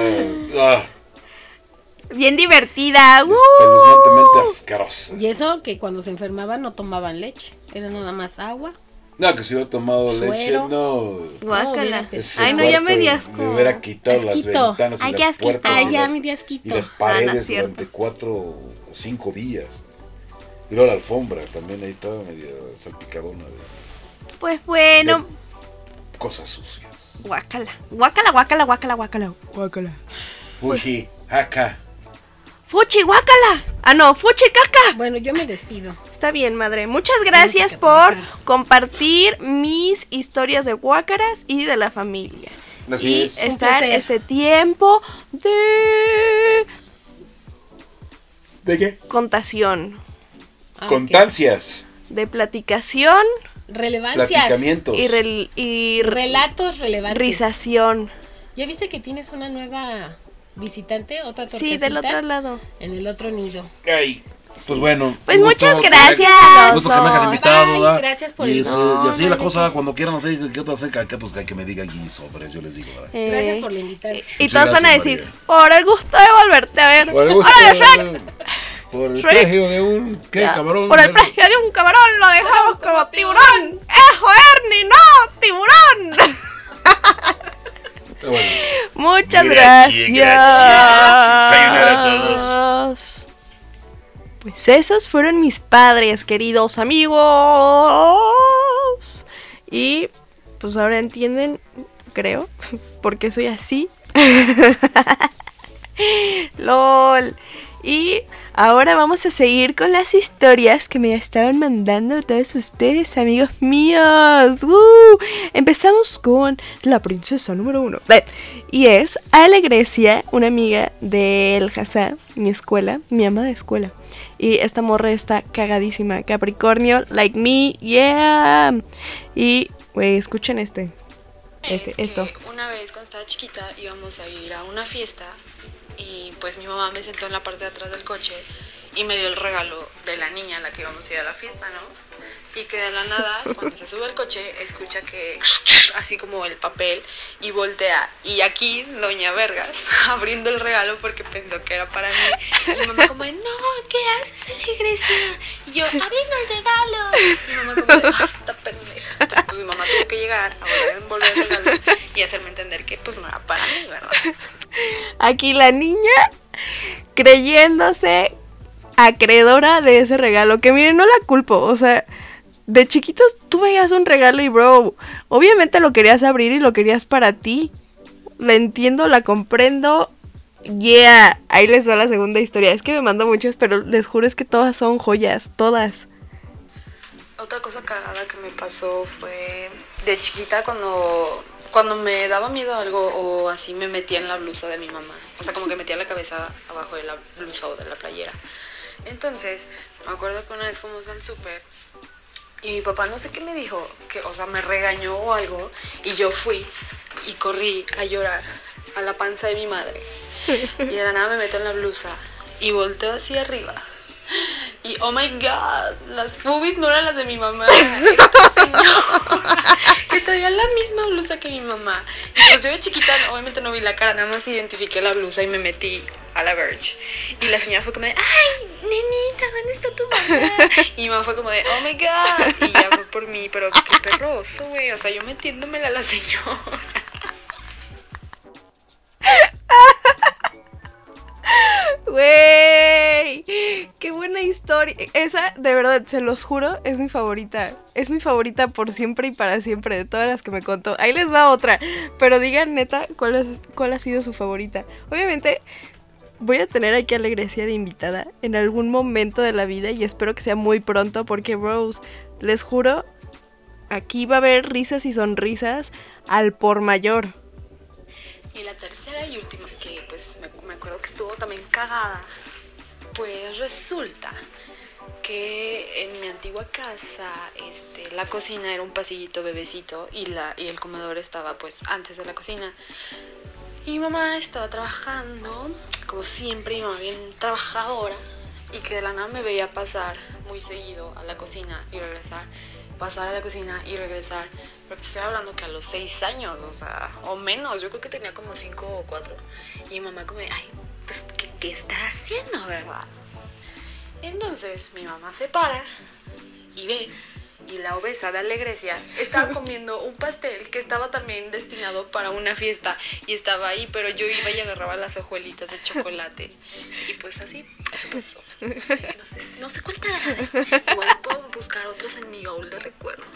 [SPEAKER 2] ah,
[SPEAKER 1] Bien divertida. ¡Uh!
[SPEAKER 2] asquerosa.
[SPEAKER 3] Y eso que cuando se enfermaban no tomaban leche, era nada más agua.
[SPEAKER 2] No, que si hubiera tomado leche,
[SPEAKER 3] Suero.
[SPEAKER 2] no.
[SPEAKER 1] Guácala. Ay, no, ya me di asco.
[SPEAKER 2] hubiera quitado las
[SPEAKER 3] Asquito.
[SPEAKER 2] ventanas y
[SPEAKER 1] Ay,
[SPEAKER 2] las puertas
[SPEAKER 3] Ay,
[SPEAKER 2] y,
[SPEAKER 3] ya
[SPEAKER 2] las,
[SPEAKER 3] me di asquito.
[SPEAKER 2] y las
[SPEAKER 1] Ah, no
[SPEAKER 2] paredes
[SPEAKER 1] es cierto.
[SPEAKER 2] durante cuatro o cinco días. Y luego la alfombra también ahí estaba medio salpicadona de
[SPEAKER 1] Pues bueno.
[SPEAKER 2] cosas sucias.
[SPEAKER 1] Guácala. Guácala, guácala, guácala, guácala. Guácala.
[SPEAKER 2] Fuji, acá.
[SPEAKER 1] Fuchi, guácala. Ah, no, fuchi, caca.
[SPEAKER 3] Bueno, yo me despido.
[SPEAKER 1] Está bien, madre. Muchas gracias por
[SPEAKER 3] trabajar.
[SPEAKER 1] compartir mis historias de guácaras y de la familia.
[SPEAKER 2] Así
[SPEAKER 1] y
[SPEAKER 2] es.
[SPEAKER 1] Estar este tiempo de
[SPEAKER 2] ¿De qué?
[SPEAKER 1] contación,
[SPEAKER 3] Ah.
[SPEAKER 2] Contancias.
[SPEAKER 1] de platicación
[SPEAKER 3] Relevancias.
[SPEAKER 2] Platicamientos.
[SPEAKER 1] y, rel- y r-
[SPEAKER 3] Relatos relevantes.
[SPEAKER 1] rización.
[SPEAKER 3] ¿Ya viste que tienes una nueva visitante? Otra
[SPEAKER 1] Sí, del otro lado.
[SPEAKER 3] En el otro nido.
[SPEAKER 2] Ay. Pues bueno.
[SPEAKER 1] Pues
[SPEAKER 2] gusto
[SPEAKER 1] muchas
[SPEAKER 2] que-
[SPEAKER 1] gracias.
[SPEAKER 2] un gusto que me hayan
[SPEAKER 1] Bye,
[SPEAKER 2] invitado, ¿verdad?
[SPEAKER 3] gracias por
[SPEAKER 2] y,
[SPEAKER 1] No,
[SPEAKER 2] y así
[SPEAKER 1] no,
[SPEAKER 2] la
[SPEAKER 1] no,
[SPEAKER 2] cosa,
[SPEAKER 1] no.
[SPEAKER 2] cuando quieran hacer qué otra cerca, que pues que, que me digan y sobre yo les digo, ¿verdad?
[SPEAKER 1] Eh,
[SPEAKER 3] Gracias por la invitación.
[SPEAKER 1] Y todos van a decir,
[SPEAKER 2] María.
[SPEAKER 1] por el gusto de volverte a ver.
[SPEAKER 2] Por el gusto. Por el
[SPEAKER 1] Shrek.
[SPEAKER 2] precio de un ¿qué,
[SPEAKER 1] Ya,
[SPEAKER 2] cabrón?
[SPEAKER 1] Por el precio de un camarón lo dejamos como tiburón. ¡Ejo, Ernie! ¡No! ¡Tiburón!
[SPEAKER 2] Bueno.
[SPEAKER 1] Muchas
[SPEAKER 2] Gracias,
[SPEAKER 1] gracias.
[SPEAKER 2] a todos.
[SPEAKER 1] Pues esos fueron mis padres, queridos amigos. Y pues ahora entienden, creo, por qué soy así. LOL. Y ahora vamos a seguir con las historias que me estaban mandando todos ustedes, amigos míos. ¡Uh! Empezamos con la princesa número uno. Y es Alegrecia, una amiga del Hazá, mi escuela, mi ama de escuela. Y esta morra está cagadísima. Capricornio, like me, yeah. Y, güey, escuchen este. Este,
[SPEAKER 4] Es que
[SPEAKER 1] esto.
[SPEAKER 4] Una vez cuando estaba chiquita íbamos a ir a una fiesta y pues mi mamá me sentó en la parte de atrás del coche y me dio el regalo de la niña a la que íbamos a ir a la fiesta, ¿no? Y que de la nada, cuando se sube al coche, escucha que así como el papel y voltea. Y aquí Doña Vergas abriendo el regalo porque pensó que era para mí. Y mi mamá como, de, no, ¿qué haces, Alegrecia? Y yo, abriendo el regalo. Y mi mamá como, de, "Ah, esta pendeja. Entonces pues mi mamá tuvo que llegar a volver a envolver el regalo y hacerme entender que pues no era para mí, ¿verdad?
[SPEAKER 1] Aquí la niña creyéndose acreedora de ese regalo. Que miren, no la culpo. O sea, de chiquitos tú veías un regalo y bro, obviamente lo querías abrir y lo querías para ti. La entiendo, la comprendo. Yeah, ahí les va la segunda historia. Es que me mando muchas, pero les juro es que todas son joyas, todas.
[SPEAKER 4] Otra cosa cagada que me pasó fue de chiquita cuando, cuando me daba miedo algo o así me metía en la blusa de mi mamá. O sea, como que metía la cabeza abajo de la blusa o de la playera. Entonces, me acuerdo que una vez fuimos al súper y mi papá no sé qué me dijo, que, o sea, me regañó o algo y yo fui y corrí a llorar a la panza de mi madre. Y de la nada me meto en la blusa y volteo hacia arriba. Y oh my god, las boobies no eran las de mi mamá, que traía la misma blusa que mi mamá. Y pues yo de chiquita obviamente no vi la cara, nada más identifiqué la blusa y me metí a la Verge. Y la señora fue como de, ay, nenita, ¿dónde está tu mamá? Y mi mamá fue como de, oh my god. Y ya fue por mí, pero qué perroso, güey. O sea, yo metiéndomela a la señora.
[SPEAKER 1] Güey, qué buena historia. Esa, de verdad, se los juro, es mi favorita. Es mi favorita por siempre y para siempre de todas las que me contó. Ahí les va otra. Pero digan neta cuál, ha sido su favorita. Obviamente, voy a tener aquí a Alegrecia de invitada en algún momento de la vida y espero que sea muy pronto porque, bros, les juro, aquí va a haber risas y sonrisas al por mayor.
[SPEAKER 4] Y la tercera y última, que pues me, acuerdo que estuvo también cagada, pues resulta que en mi antigua casa este, la cocina era un pasillito bebecito y, la, y el comedor estaba pues antes de la cocina. Y mamá estaba trabajando, como siempre, mi mamá bien trabajadora, y que de la nada me veía pasar muy seguido a la cocina y regresar, pasar a la cocina y regresar. Pero te estoy hablando que a los seis años, o sea, o menos, yo creo que tenía como cinco o cuatro. Y mi mamá como, ay, pues, ¿qué, qué estará haciendo, verdad? Entonces mi mamá se para y ve y la obesa de Alegrecia estaba comiendo un pastel que estaba también destinado para una fiesta y estaba ahí, pero yo iba y agarraba las hojuelitas de chocolate y pues así, eso pasó. No sé, no sé, no sé cuánta, igual puedo buscar otros en mi baúl de recuerdos.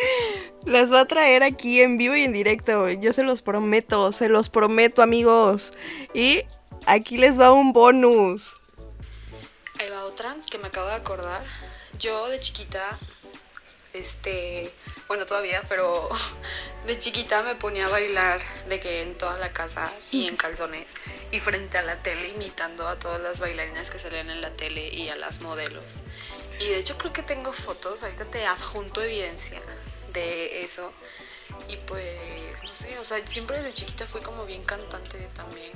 [SPEAKER 1] Las va a traer aquí en vivo y en directo. Yo se los prometo, se los prometo, amigos. Y aquí les va un bonus.
[SPEAKER 4] Ahí va otra que me acabo de acordar. Yo de chiquita, este, bueno, todavía, pero de chiquita me ponía a bailar de que en toda la casa y en calzones y frente a la tele imitando a todas las bailarinas que salían en la tele y a las modelos. Y de hecho creo que tengo fotos, ahorita te adjunto evidencia de eso. Y pues, no sé, o sea, siempre desde chiquita fui como bien cantante también.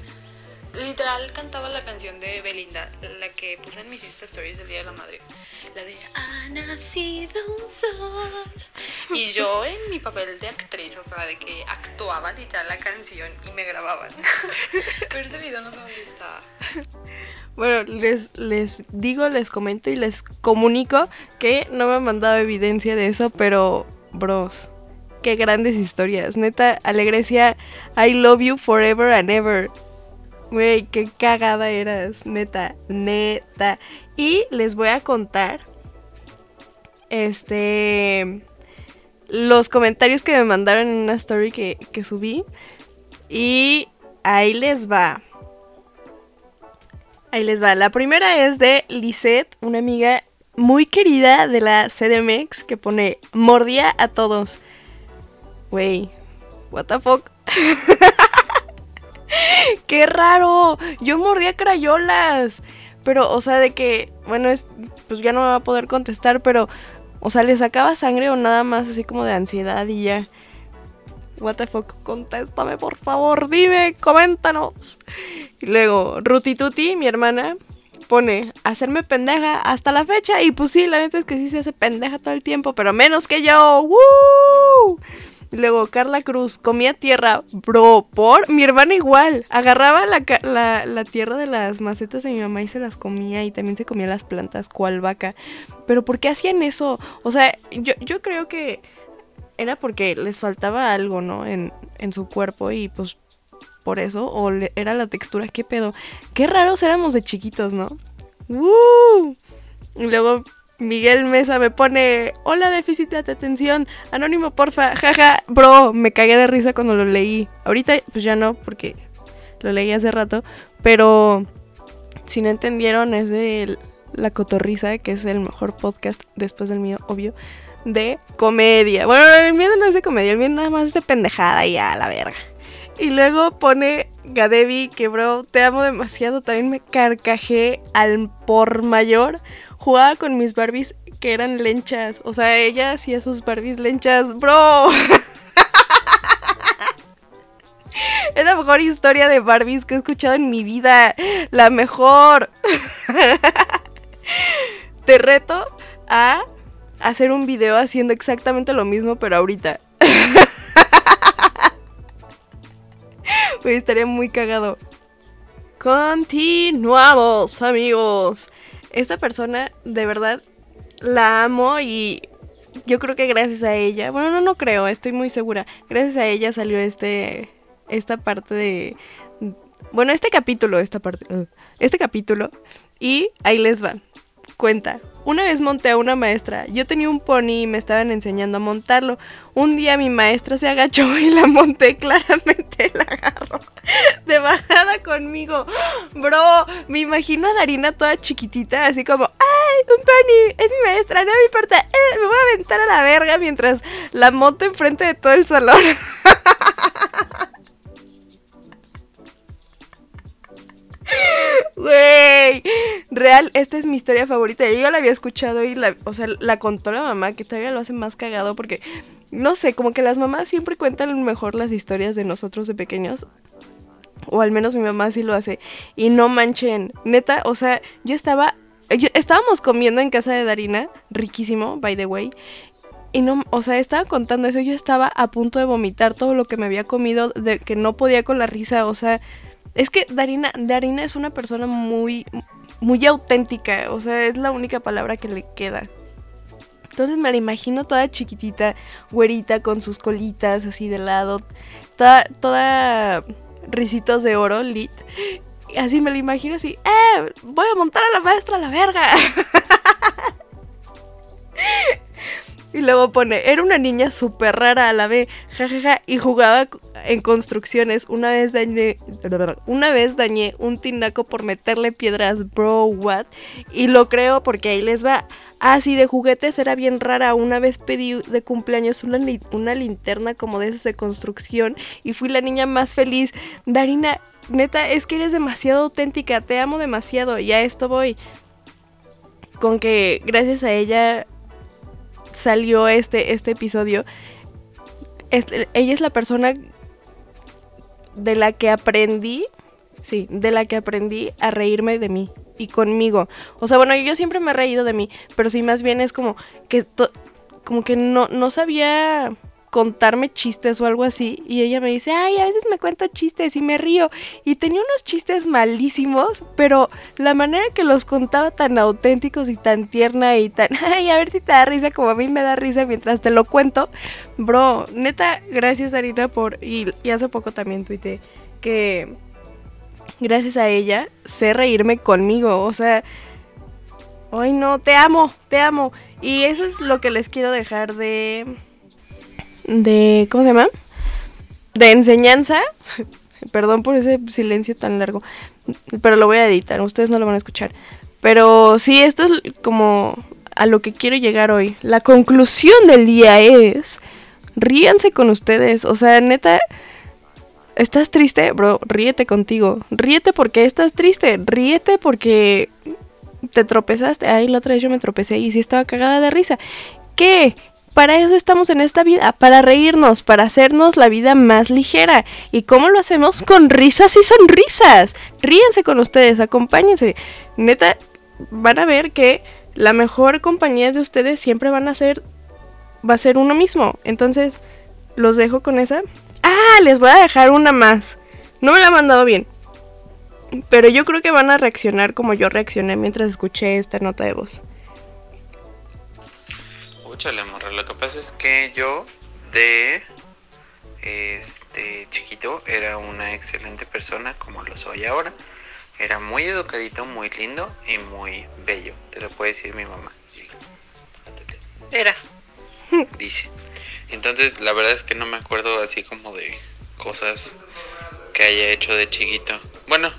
[SPEAKER 4] Literal cantaba la canción de Belinda, la que puse en mis Insta Stories el Día de la Madre. La de Ha nacido un sol. Y yo en mi papel de actriz, o sea, de que actuaba literal la canción y me grababan. Pero ese video no sé dónde está.
[SPEAKER 1] Bueno, les, les digo, les comento y les comunico que no me han mandado evidencia de eso, pero, bros, qué grandes historias. Neta, Alegrecia, I love you forever and ever. Güey, qué cagada eras, neta, neta. Y les voy a contar, este, los comentarios que me mandaron en una story que, que subí. Y ahí les va. Ahí les va. La primera es de Lisette, una amiga muy querida de la CDMX que pone mordía a todos. Wey, what the fuck. Qué raro. Yo mordía crayolas. Pero, o sea, de que, bueno, es, pues ya no me va a poder contestar, pero, o sea, le sacaba sangre o nada más así como de ansiedad y ya. What the fuck, contéstame por favor, dime, coméntanos. Y luego, Ruti Tuti, mi hermana, pone hacerme pendeja hasta la fecha. Y pues sí, la neta es que sí se hace pendeja todo el tiempo, pero menos que yo. Y Luego, Carla Cruz, comía tierra, bro, por mi hermana igual. Agarraba la, la tierra de las macetas de mi mamá y se las comía. Y también se comía las plantas, cual vaca. Pero ¿por qué hacían eso? O sea, yo, yo creo que era porque les faltaba algo, ¿no? En, en su cuerpo y pues por eso, o era la textura, qué pedo. Qué raros éramos de chiquitos, ¿no? ¡Woo! Y luego Miguel Mesa me pone, hola déficit de atención, anónimo porfa, jaja, bro, me cagué de risa cuando lo leí. Ahorita pues ya no, porque lo leí hace rato, pero si no entendieron es de La Cotorrisa, que es el mejor podcast después del mío, obvio, de comedia. Bueno, el mío no es de comedia, el mío nada más es de pendejada y a la verga. Y luego pone Gadevi, que bro, te amo demasiado. También me carcajé al por mayor. Jugaba con mis Barbies que eran lenchas. O sea, ella hacía sus Barbies lenchas, bro. Es la mejor historia de Barbies que he escuchado en mi vida. La mejor. Te reto a hacer un video haciendo exactamente lo mismo, pero ahorita. Güey, estaría muy cagado. Continuamos, amigos. Esta persona, de verdad, la amo y yo creo que gracias a ella, bueno, no, no creo, estoy muy segura. Gracias a ella salió este, esta parte de, bueno, este capítulo, esta parte, uh, este capítulo y ahí les va. Cuenta, una vez monté a una maestra, yo tenía un pony y me estaban enseñando a montarlo. Un día mi maestra se agachó y la monté claramente, la agarró de bajada conmigo. Bro, me imagino a Darina toda chiquitita, así como, ¡ay, un pony! Es mi maestra, no me importa, eh, me voy a aventar a la verga mientras la monto enfrente de todo el salón. Güey, real, esta es mi historia favorita. Yo ya la había escuchado y la, o sea, la contó la mamá, que todavía lo hace más cagado porque, no sé, como que las mamás siempre cuentan mejor las historias de nosotros de pequeños. O al menos mi mamá sí lo hace. Y no manchen, neta, o sea, yo estaba, yo, estábamos comiendo en casa de Darina, riquísimo, by the way. Y no, o sea, estaba contando eso, yo estaba a punto de vomitar todo lo que me había comido, de que no podía con la risa, o sea, es que Darina, Darina es una persona muy, muy auténtica, o sea, es la única palabra que le queda. Entonces me la imagino toda chiquitita, güerita, con sus colitas así de lado, toda, toda risitos de oro, lit. Así me la imagino así, ¡eh! Voy a montar a la maestra a la verga. Y luego pone, era una niña súper rara a la vez, jajaja, y jugaba en construcciones. Una vez dañé, una vez dañé un tinaco por meterle piedras, bro, what? Y lo creo porque ahí les va. Ah, sí, de juguetes era bien rara. Una vez pedí de cumpleaños una, una linterna como de esas de construcción y fui la niña más feliz. Darina, neta, es que eres demasiado auténtica, te amo demasiado y a esto voy. Con que gracias a ella salió este, este episodio, ella es la persona de la que aprendí, sí, de la que aprendí a reírme de mí y conmigo. O sea, bueno, yo siempre me he reído de mí, pero sí más bien es como que, como que no, no sabía contarme chistes o algo así. Y ella me dice, ay, a veces me cuento chistes y me río. Y tenía unos chistes malísimos, pero la manera que los contaba tan auténticos y tan tierna y tan, ay, a ver si te da risa como a mí me da risa mientras te lo cuento. Bro, neta, gracias Arina por... Y, y hace poco también tuiteé que gracias a ella sé reírme conmigo. O sea... Ay, no, te amo, te amo. Y eso es lo que les quiero dejar de de ¿cómo se llama? De enseñanza. Perdón por ese silencio tan largo, pero lo voy a editar, ustedes no lo van a escuchar. Pero sí, esto es como a lo que quiero llegar hoy. La conclusión del día es, ríanse con ustedes, o sea, neta, ¿estás triste? Bro, ríete contigo. Ríete porque estás triste, ríete porque te tropezaste. Ay, la otra vez yo me tropecé y sí estaba cagada de risa. ¿Qué? Para eso estamos en esta vida, para reírnos, para hacernos la vida más ligera. ¿Y cómo lo hacemos? Con risas y sonrisas. Ríense con ustedes, acompáñense. Neta, van a ver que la mejor compañía de ustedes siempre van a ser, va a ser uno mismo. Entonces, los dejo con esa. Ah, les voy a dejar una más. No me la han mandado bien. Pero yo creo que van a reaccionar como yo reaccioné mientras escuché esta nota de voz.
[SPEAKER 5] Escúchale, morra. Lo que pasa es que yo de este chiquito era una excelente persona como lo soy ahora. Era muy educadito, muy lindo y muy bello. Te lo puede decir mi mamá. Era. Dice. Entonces, la verdad es que no me acuerdo así como de cosas que haya hecho de chiquito. Bueno,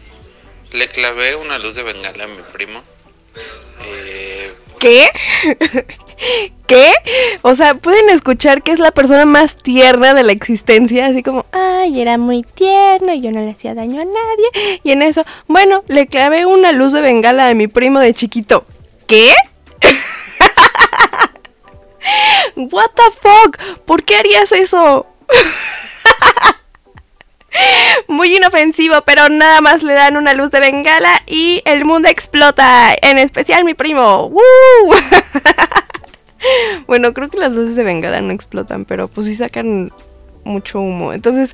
[SPEAKER 5] le clavé una luz de bengala a mi primo. Eh,
[SPEAKER 1] ¿Qué? ¿Qué? O sea, pueden escuchar que es la persona más tierna de la existencia, así como, ay, era muy tierno y yo no le hacía daño a nadie. Y en eso, bueno, le clavé una luz de bengala a mi primo de chiquito. ¿Qué? What the fuck? ¿Por qué harías eso? Muy inofensivo, pero nada más le dan una luz de bengala y el mundo explota. En especial mi primo. ¡Woo! bueno, creo que las luces de bengala no explotan, pero pues sí sacan mucho humo. Entonces,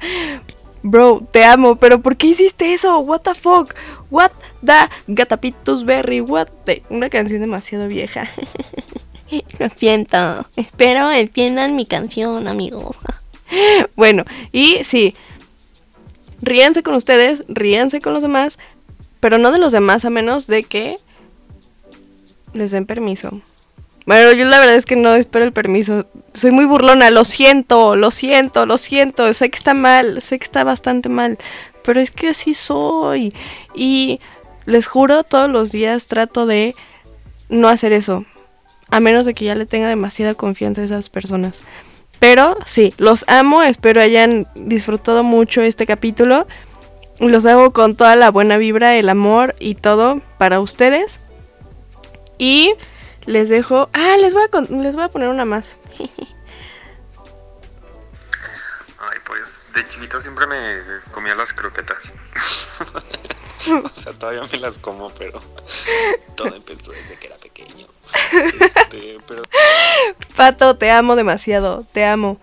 [SPEAKER 1] Bro, te amo, pero ¿por qué hiciste eso? What the fuck? What the gatapitus berry? What the... Una canción demasiado vieja. Lo siento. Espero entiendan mi canción, amigos. bueno, y sí. Ríanse con ustedes, ríanse con los demás, pero no de los demás a menos de que les den permiso. Bueno, yo la verdad es que no espero el permiso. Soy muy burlona, lo siento, lo siento, lo siento. Sé que está mal, sé que está bastante mal. Pero es que así soy. Y les juro, todos los días trato de no hacer eso. A menos de que ya le tenga demasiada confianza a esas personas. Pero sí, los amo, espero hayan disfrutado mucho este capítulo. Los hago con toda la buena vibra, el amor y todo para ustedes. Y les dejo... Ah, les voy a, con- les voy a poner una más.
[SPEAKER 5] Ay, pues de chiquito siempre me comía las croquetas. o sea, todavía me las como, pero todo empezó desde que era pequeño.
[SPEAKER 1] Pato, te amo demasiado, te amo.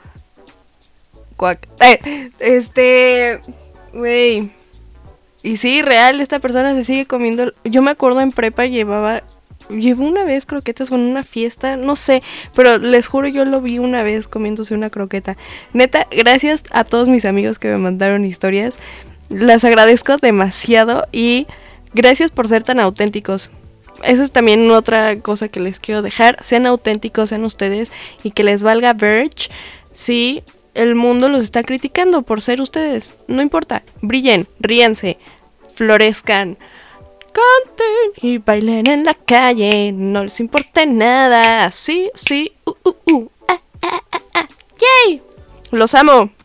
[SPEAKER 1] Cuac. Eh, este, güey. Y sí, real, esta persona se sigue comiendo. Yo me acuerdo en prepa llevaba, llevó una vez croquetas con una fiesta, no sé, pero les juro yo lo vi una vez comiéndose una croqueta. Neta, gracias a todos mis amigos que me mandaron historias. Las agradezco demasiado y gracias por ser tan auténticos. Eso es también otra cosa que les quiero dejar. Sean auténticos, sean ustedes y que les valga Verge si el mundo los está criticando por ser ustedes. No importa. Brillen, ríanse, florezcan, canten y bailen en la calle. No les importa nada. Sí, sí, uh, uh, uh. Ah, ah, ah, ah. ¡Yay! Los amo.